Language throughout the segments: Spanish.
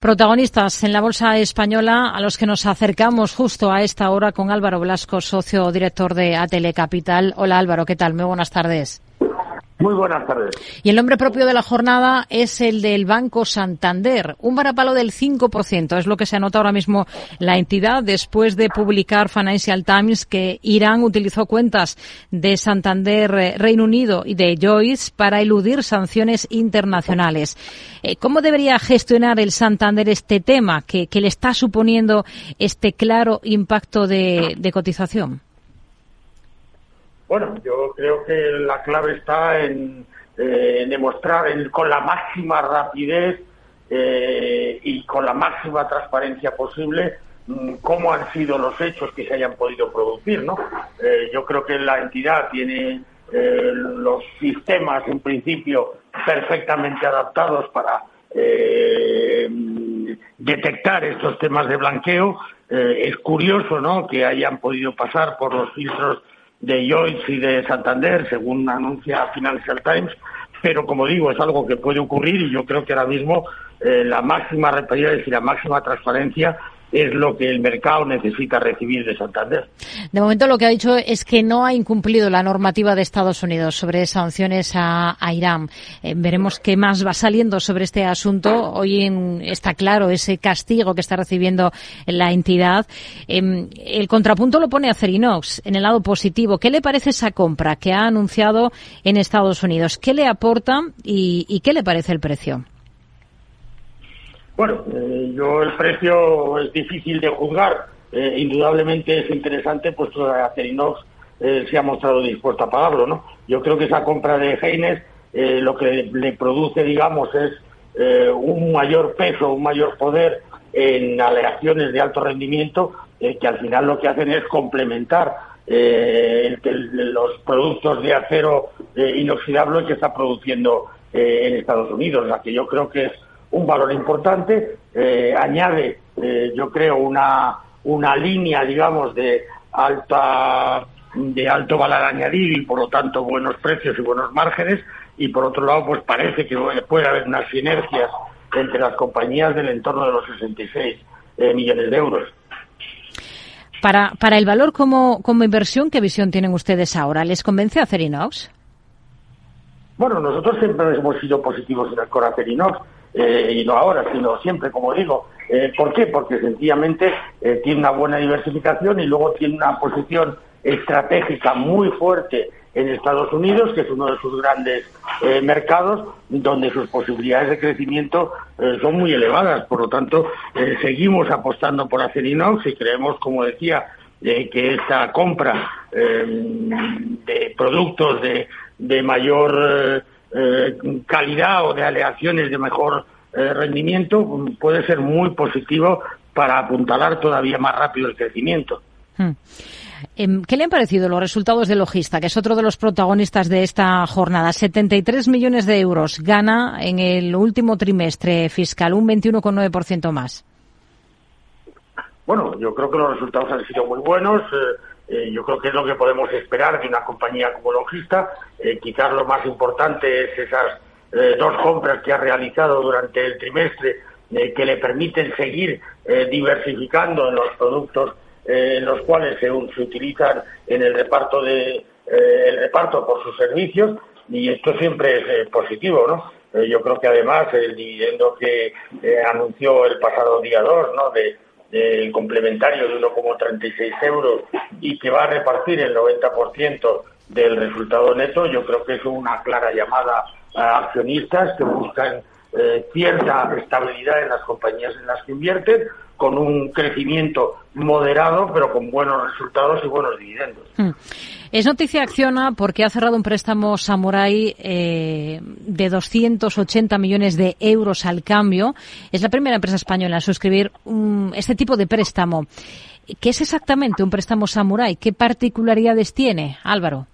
Protagonistas en la Bolsa Española a los que nos acercamos justo a esta hora con Álvaro Blasco, socio director de Atele Capital. Hola Álvaro, ¿qué tal? Muy buenas tardes. Muy buenas tardes. Y el nombre propio de la jornada es el del Banco Santander. Un varapalo del 5% es lo que se anota ahora mismo la entidad después de publicar Financial Times que Irán utilizó cuentas de Santander eh, Reino Unido y de Joyce para eludir sanciones internacionales. Eh, ¿Cómo debería gestionar el Santander este tema que, le está suponiendo este claro impacto de cotización? Bueno, yo creo que la clave está en, eh, demostrar con la máxima rapidez eh, y con la máxima transparencia posible mm, cómo han sido los hechos que se hayan podido producir, ¿no? Eh, yo creo que la entidad tiene los sistemas, en principio, perfectamente adaptados para detectar estos temas de blanqueo. es curioso, ¿no?, que hayan podido pasar por los filtros de Joyce y de Santander, según anuncia Financial Times, pero como digo, es algo que puede ocurrir y yo creo que ahora mismo eh, la máxima rapidez y la máxima transparencia es lo que el mercado necesita recibir de Santander. De momento lo que ha dicho es que no ha incumplido la normativa de Estados Unidos sobre sanciones a, Irán. Eh, veremos qué más va saliendo sobre este asunto. Hoy está claro ese castigo que está recibiendo la entidad. Em, el contrapunto lo pone a Cerinox en el lado positivo. ¿Qué le parece esa compra que ha anunciado en Estados Unidos? ¿Qué le aporta y qué le parece el precio? Bueno, eh, yo el precio es difícil de juzgar. Eh, indudablemente es interesante, puesto que Acerinox eh, se ha mostrado dispuesto a pagarlo, ¿no? Yo creo que esa compra de Heines lo que le, produce, digamos, es un mayor peso, un mayor poder en aleaciones de alto rendimiento, que al final lo que hacen es complementar los productos de acero inoxidable que está produciendo en Estados Unidos, la que yo creo que es un valor importante, eh, añade, eh, yo creo, una, una línea, digamos, de alta de alto valor añadido y por lo tanto buenos precios y buenos márgenes y por otro lado pues parece que puede haber unas sinergias entre las compañías del entorno de los 66 eh, millones de euros. Para, para el valor como, como inversión, ¿qué visión tienen ustedes ahora? ¿Les convence Acerinox? Bueno, nosotros siempre hemos sido positivos en el core Acerinox eh, y no ahora, sino siempre, como digo. Eh, ¿Por qué? Porque sencillamente eh, tiene una buena diversificación y luego tiene una posición estratégica muy fuerte en Estados Unidos, que es uno de sus grandes mercados, donde sus posibilidades de crecimiento son muy elevadas. Por lo tanto, seguimos apostando por Acerinox y creemos, como decía, que esta compra de productos de, de mayor eh, calidad o de aleaciones de mejor eh, rendimiento puede ser muy positivo para apuntalar todavía más rápido el crecimiento. Hmm. Em, ¿Qué le han parecido los resultados de Logista, que es otro de los protagonistas de esta jornada? 73 millones de euros gana en el último trimestre fiscal, un 21,9% más. Bueno, yo creo que los resultados han sido muy buenos. Eh, eh, yo creo que es lo que podemos esperar de una compañía como Logista. Eh, quizás lo más importante es esas eh, dos compras que ha realizado durante el trimestre que le permiten seguir diversificando en los productos en los cuales se, utilizan en el reparto de el reparto por sus servicios y esto siempre es positivo, ¿no? yo creo que además el dividendo que anunció el pasado día 2, ¿no? Del complementario de 1,36 euros y que va a repartir el 90% del resultado neto, yo creo que es una clara llamada a accionistas que buscan eh, cierta estabilidad en las compañías en las que invierten, con un crecimiento moderado, pero con buenos resultados y buenos dividendos. Hmm. Es noticia Acciona porque ha cerrado un préstamo Samurai eh, de 280 millones de euros al cambio. Es la primera empresa española a suscribir este tipo de préstamo. ¿Qué es exactamente un préstamo Samurai? ¿Qué particularidades tiene, Álvaro?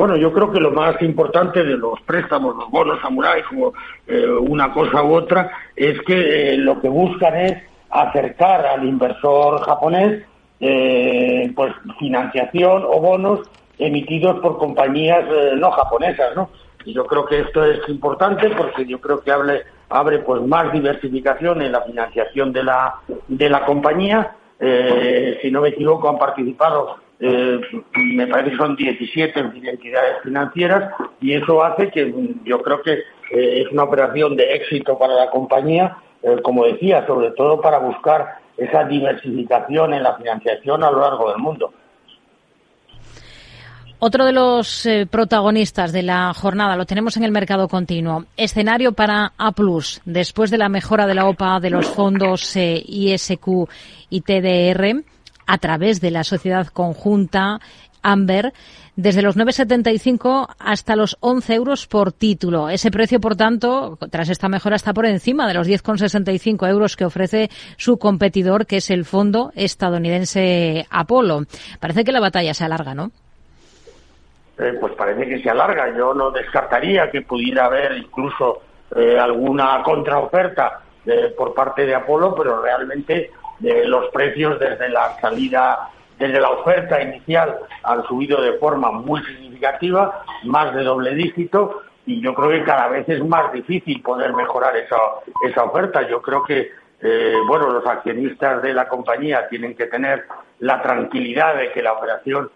Bueno, yo creo que lo más importante de los préstamos, los bonos Samurai, como eh, una cosa u otra, es que eh, lo que buscan es acercar al inversor japonés eh, pues financiación o bonos emitidos por compañías eh, no japonesas, ¿no? Y yo creo que esto es importante porque yo creo que hable, abre pues más diversificación en la financiación de la, de la compañía. Si no me equivoco, han participado, eh, me parece que son 17 entidades financieras y eso hace que yo creo que eh, es una operación de éxito para la compañía, como decía, sobre todo para buscar esa diversificación en la financiación a lo largo del mundo. Otro de los eh, protagonistas de la jornada lo tenemos en el mercado continuo. Escenario para A+, después de la mejora de la OPA de los fondos eh, ISQ y TDR a través de la sociedad conjunta Amber desde los 9,75 hasta los 11 euros por título. Ese precio, por tanto, tras esta mejora está por encima de los 10,65 euros que ofrece su competidor, que es el fondo estadounidense Apolo. Parece que la batalla se alarga, ¿no? Eh, pues parece que se alarga. Yo no descartaría que pudiera haber incluso eh, alguna contraoferta eh, por parte de Apolo, pero realmente los precios desde la salida, desde la oferta inicial han subido de forma muy significativa, más de doble dígito, y yo creo que cada vez es más difícil poder mejorar esa, esa oferta. Yo creo que bueno, los accionistas de la compañía tienen que tener la tranquilidad de que la operación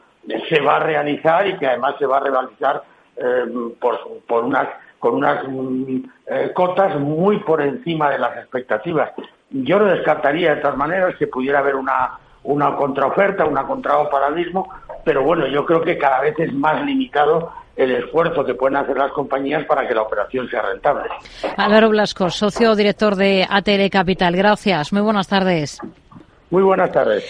se va a realizar y que además se va a realizar eh, por, unas con unas mm, eh, cotas muy por encima de las expectativas. Yo no descartaría de todas maneras que pudiera haber una, una contraoferta, una contraoparalismo, pero bueno, yo creo que cada vez es más limitado el esfuerzo que pueden hacer las compañías para que la operación sea rentable. Álvaro Blasco, socio director de ATL Capital. Gracias. Muy buenas tardes. Muy buenas tardes.